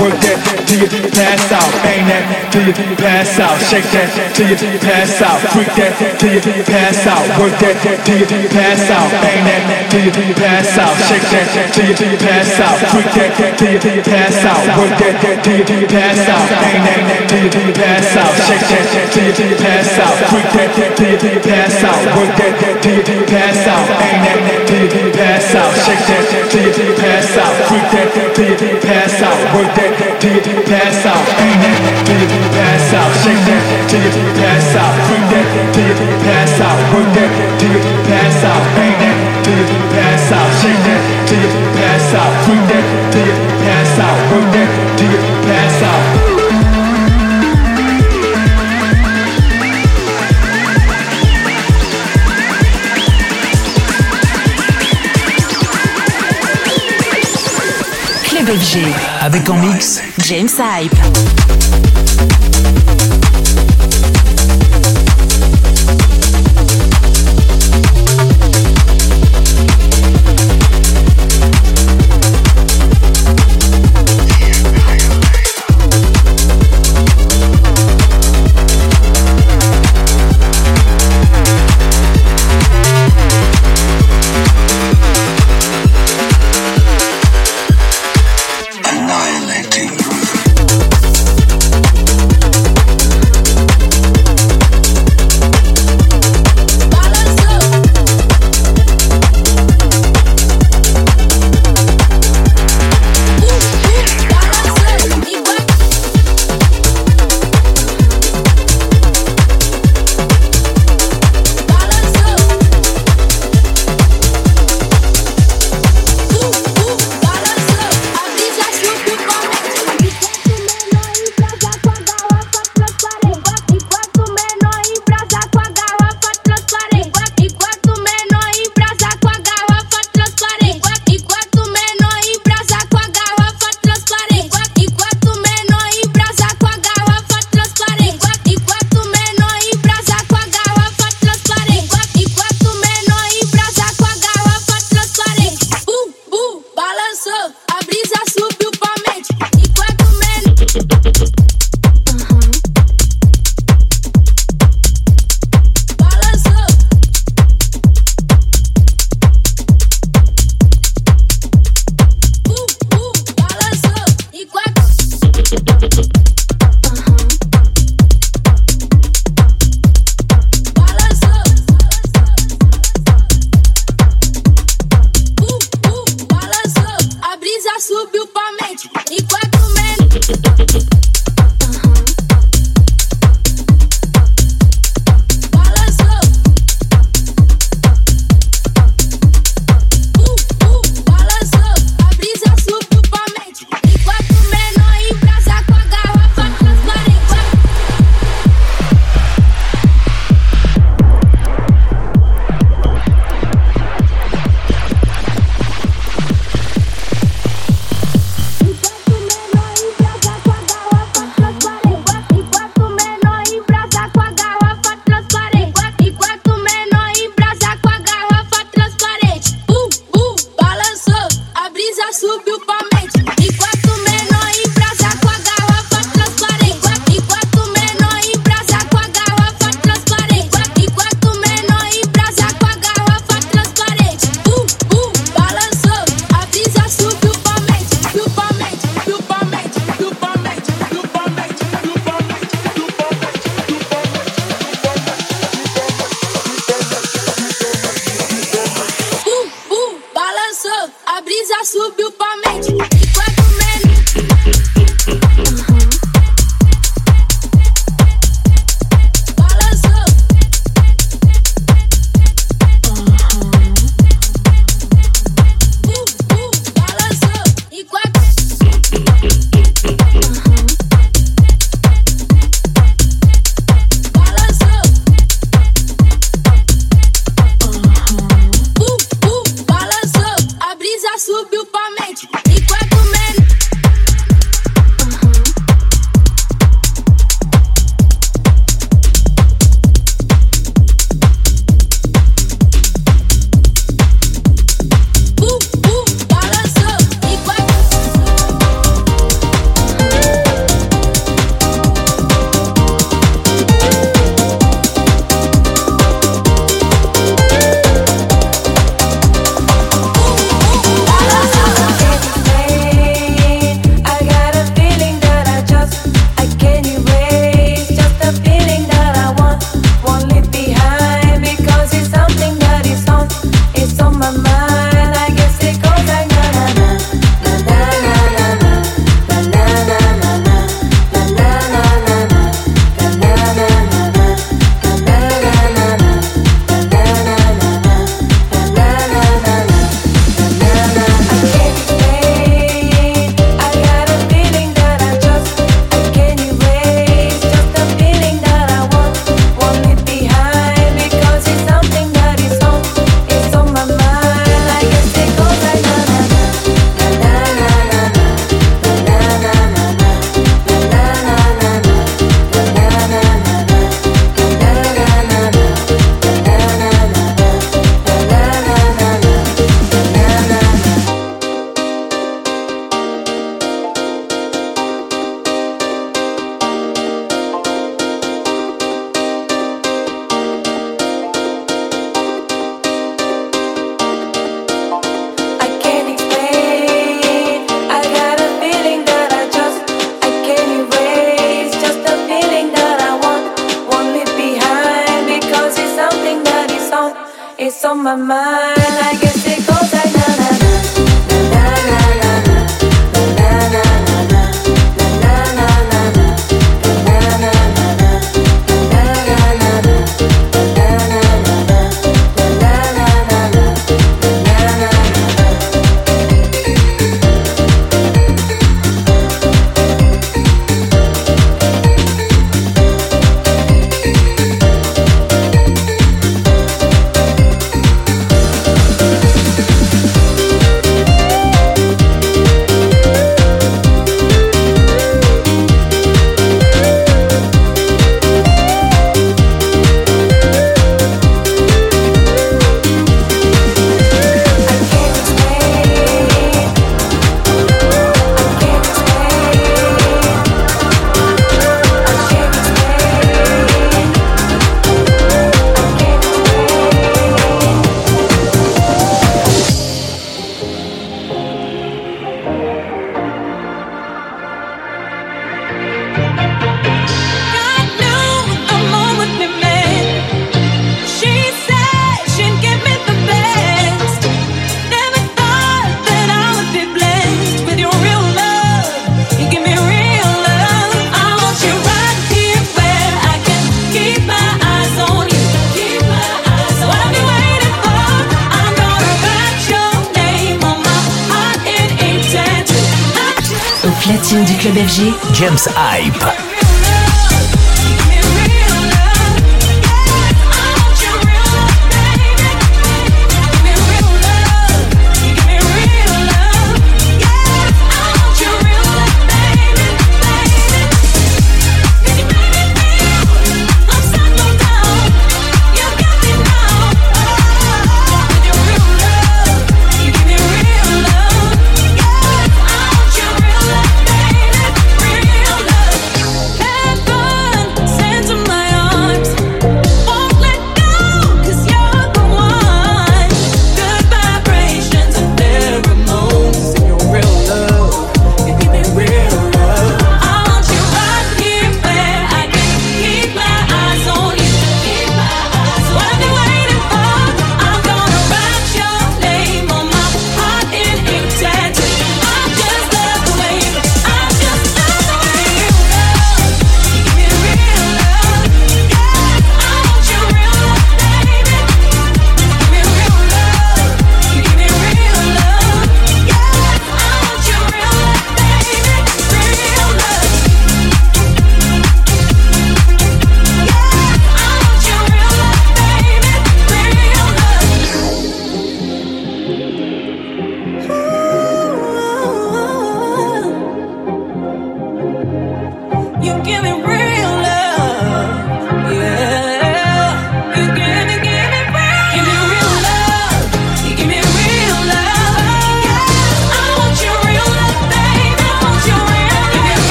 Work that till you pass out, ain't that till you pass out, shake that till you pass out, freak that till you pass out, work that till you pass out, ain't that till you pass out, shake that till you pass out, freak that till you pass out, work that till you pass out, ain't that till you pass out, shake that till you pass out, freak that till you pass out, work that till you pass out, ain't that till you pass out, shake that till you pass out, freak that till you pass out, work that till you pass out, ain't that till you pass out, shake that till you pass out, freak that till you pass out, work that till you pass out, ain't that till you pass out, shake that till you pass out, freak that till you pass out, work that till you pass out. Avec en mix James Hype.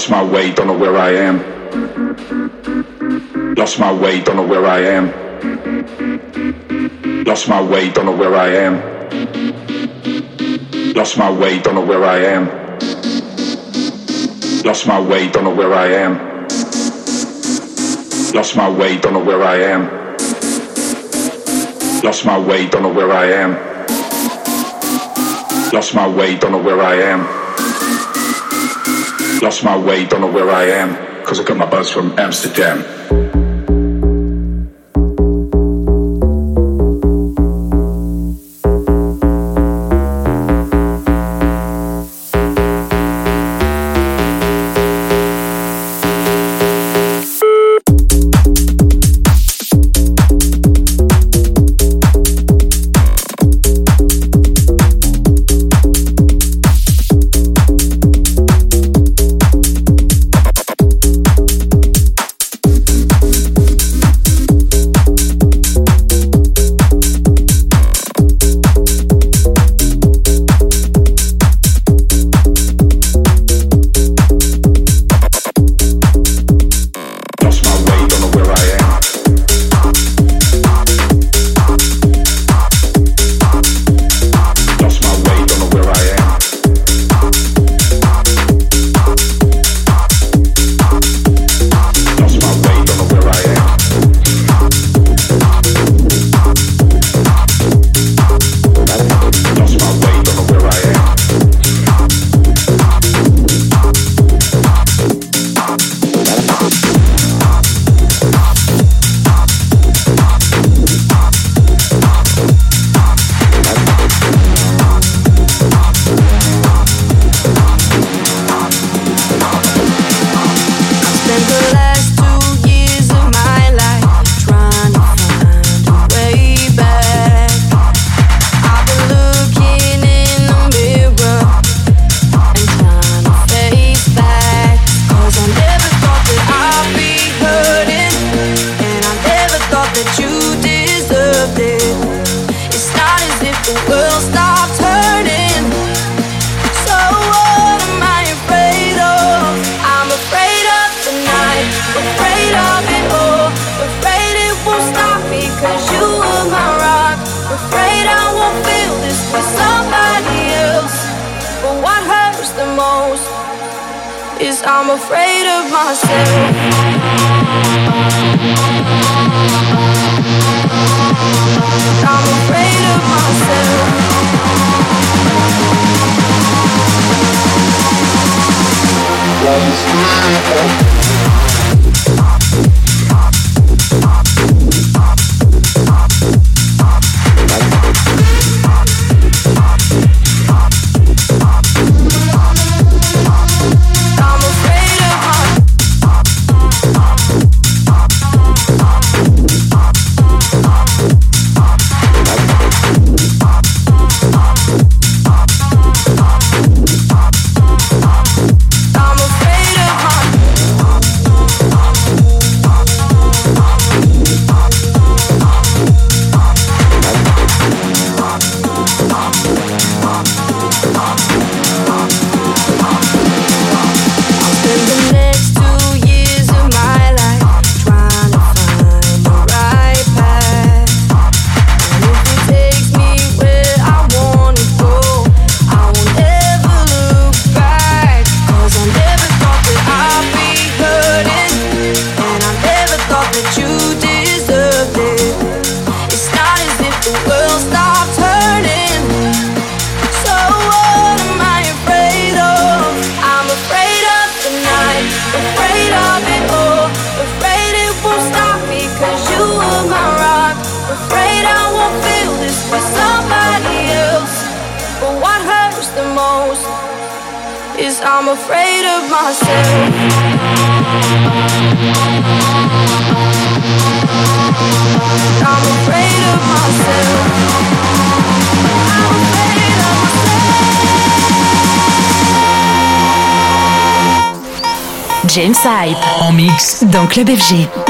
Lost my way, don't know where I am. Lost my way, don't know where I am. Lost my way, don't know where I am. Lost my way, don't know where I am. Lost my way, don't know where I am. Lost my way, don't know where I am. Lost my way, don't know where I am. Lost my way, don't know where I am lost my way, don't know where I am, cause I got my buzz from Amsterdam. Club FG.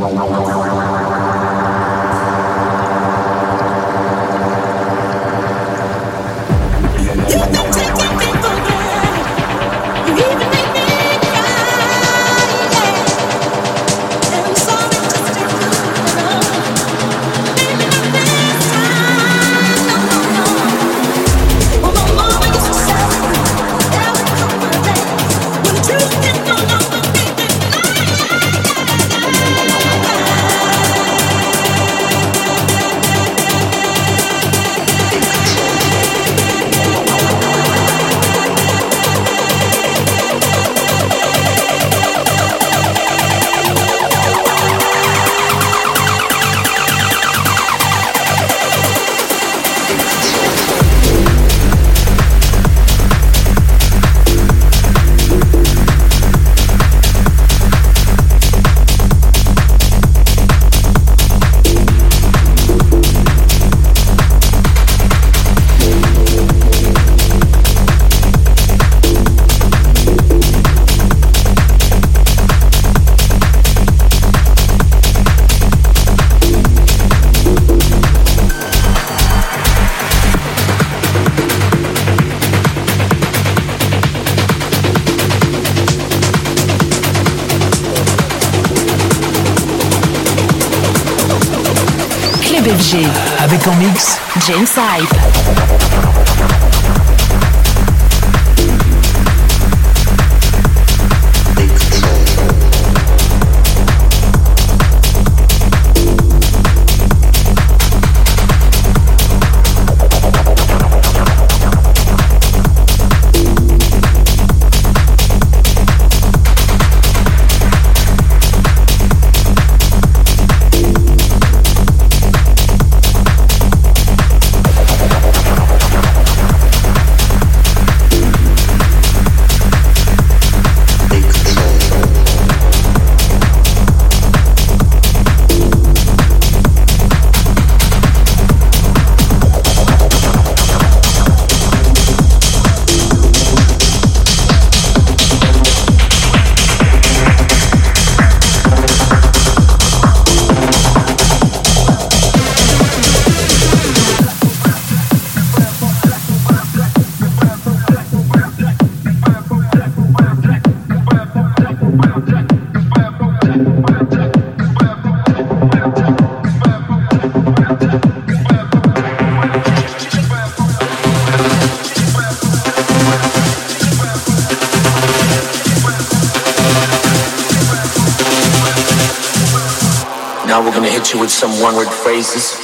no, no, no, no. Inside. Some one word phrases.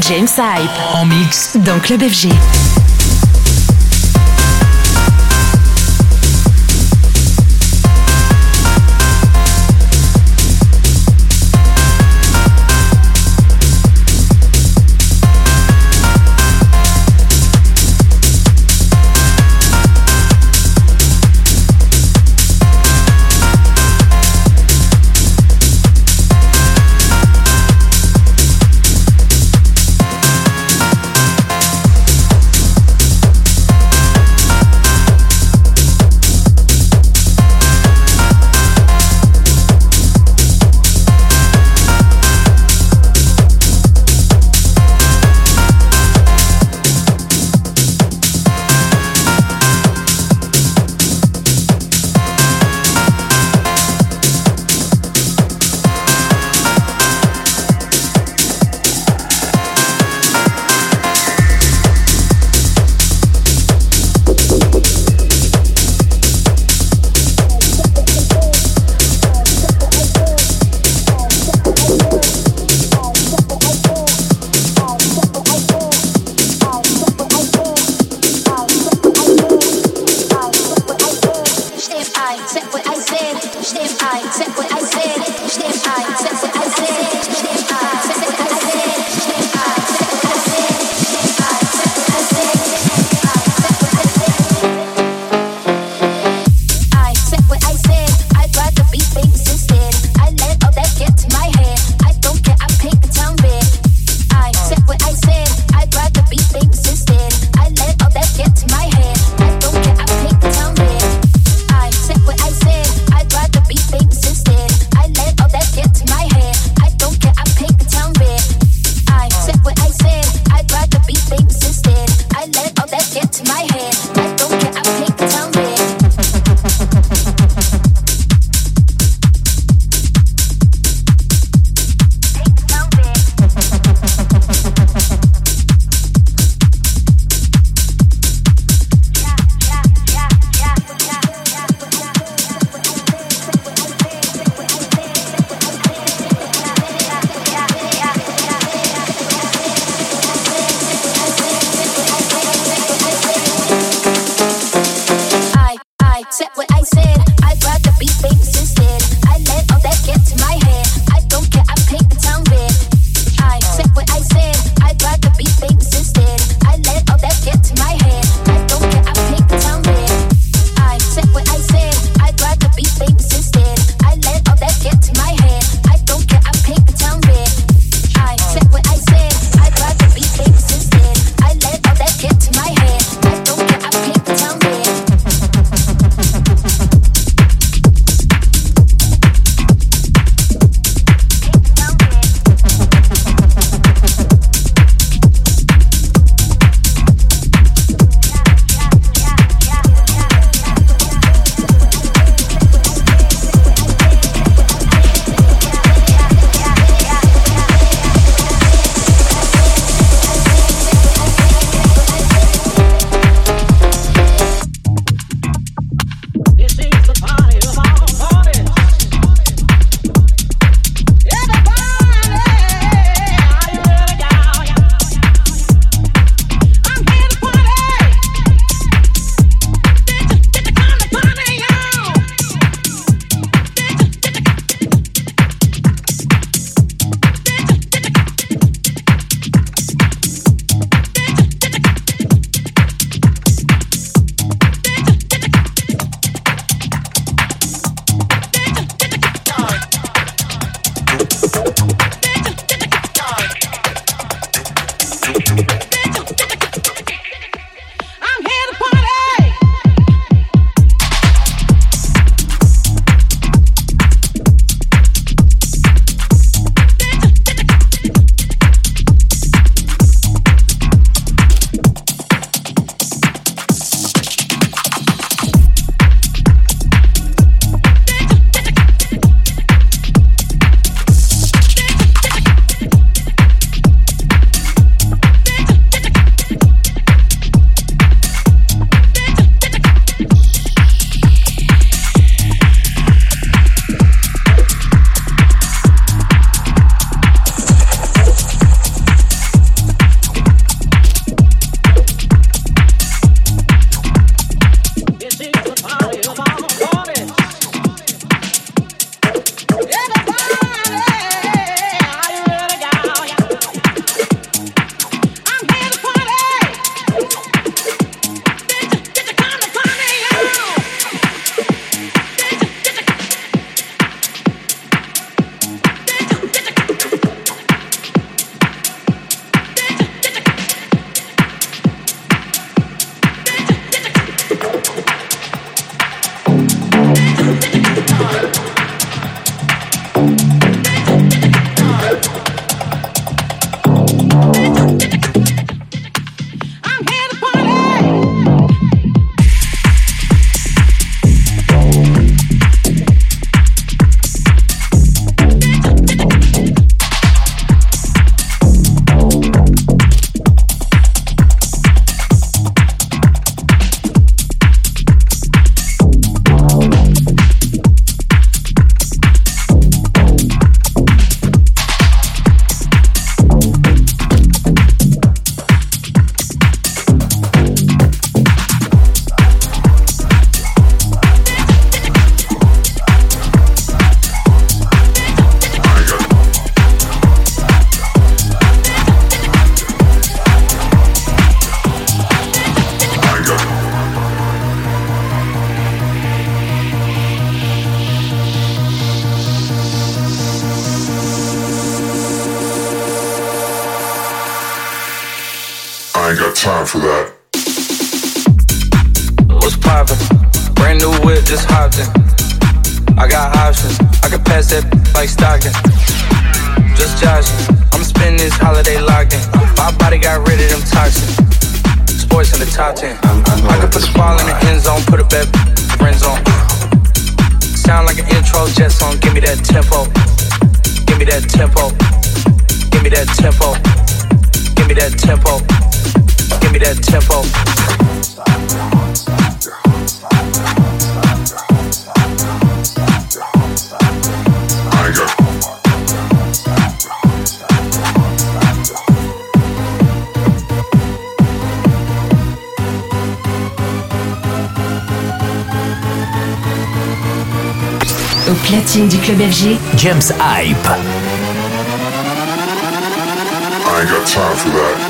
James Hype. En mix. Dans Club FG. platine du club FG, James Hype. I ain't got time for that.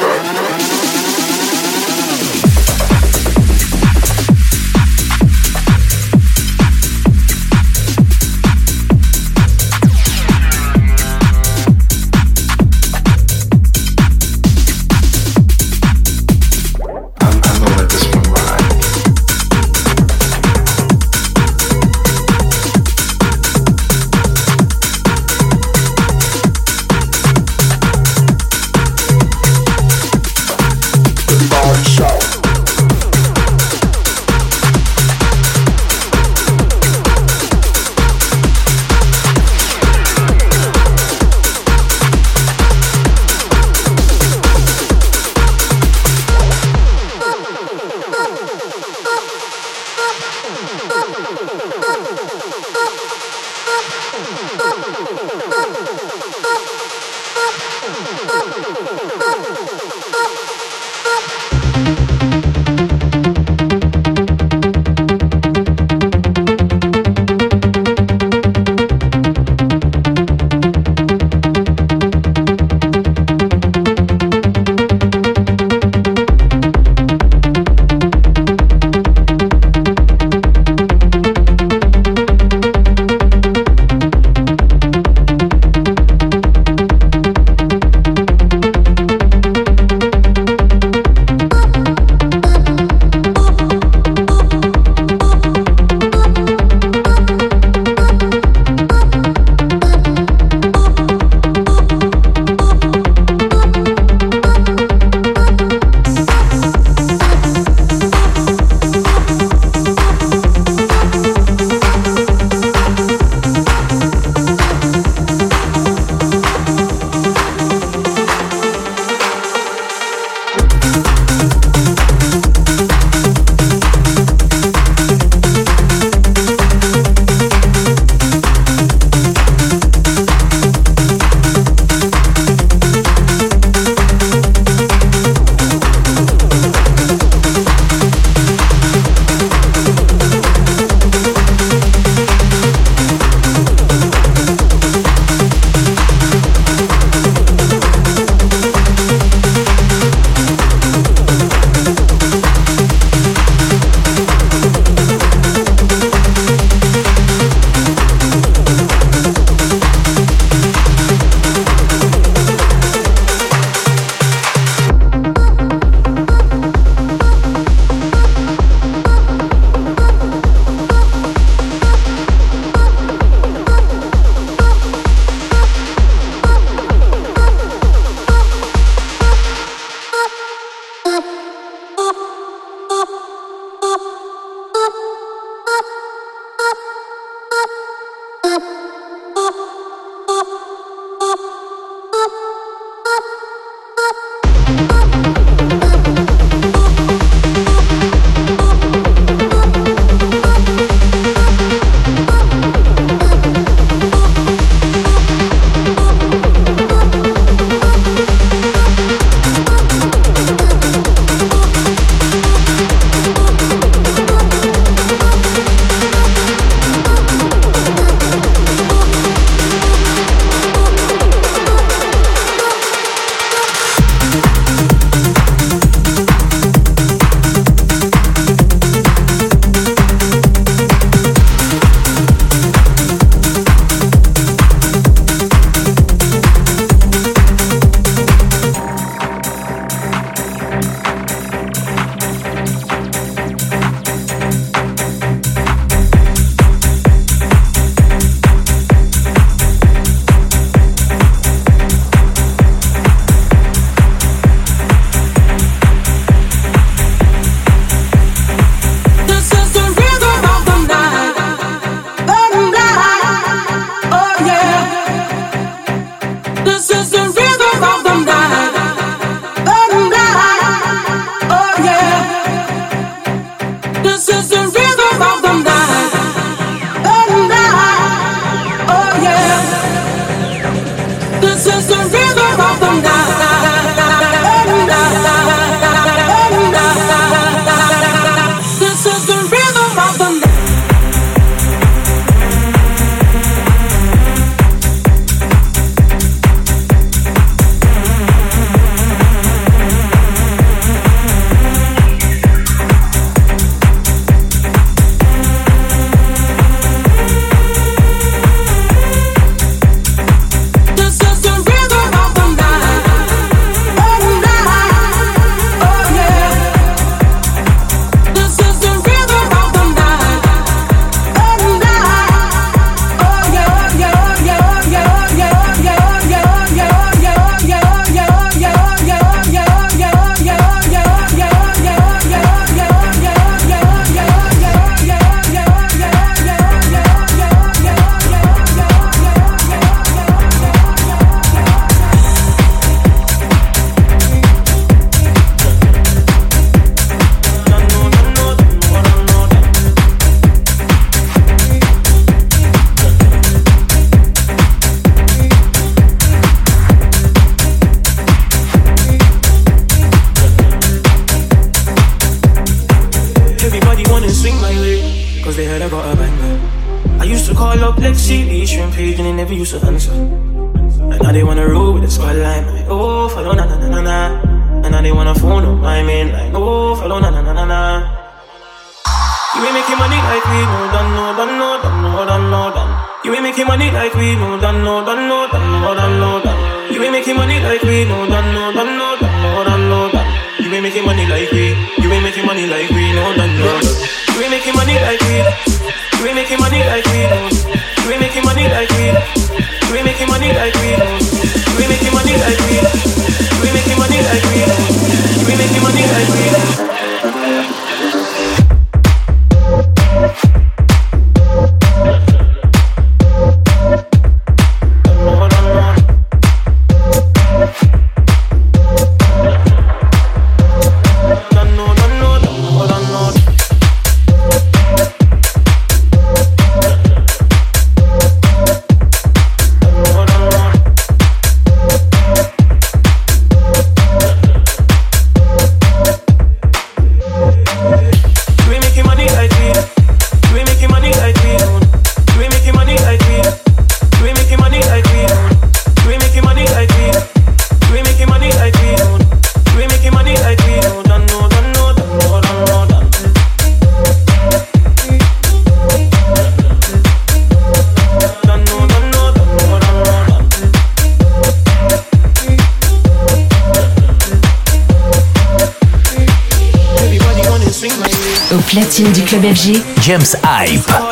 Club FG. James Hype.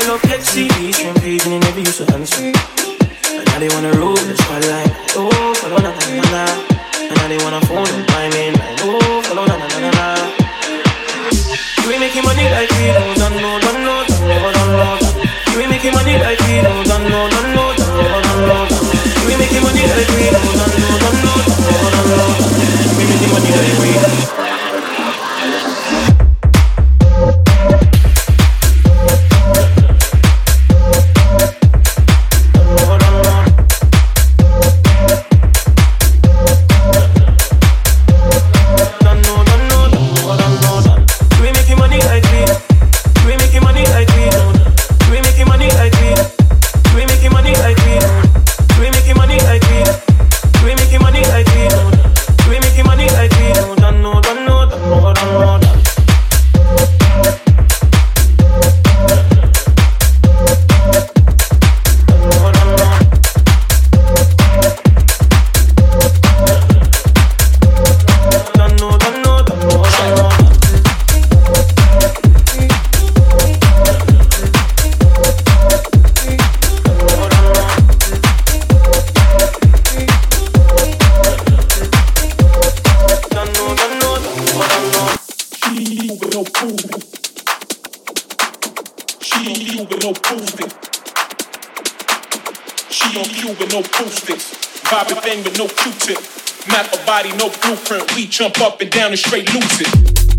no blueprint. We jump up and down and straight lose it.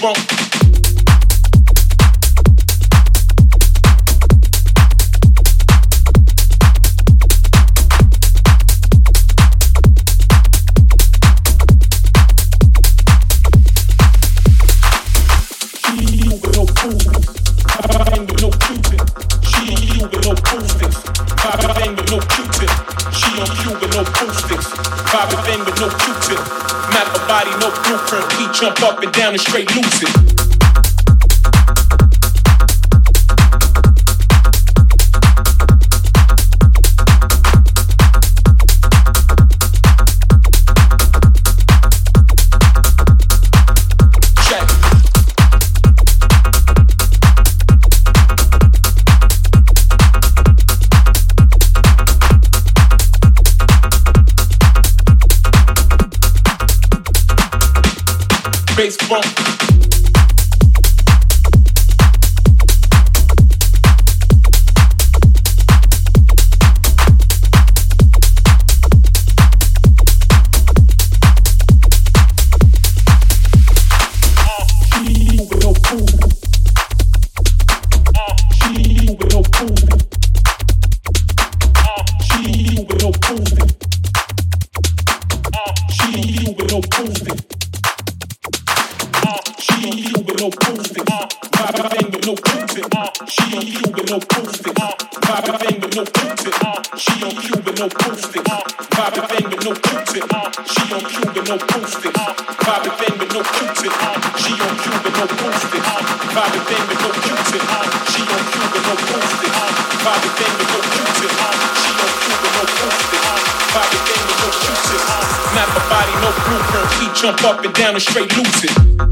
funk. jump up and down and straight lose it. bass bump. Jump up and down and straight lose it.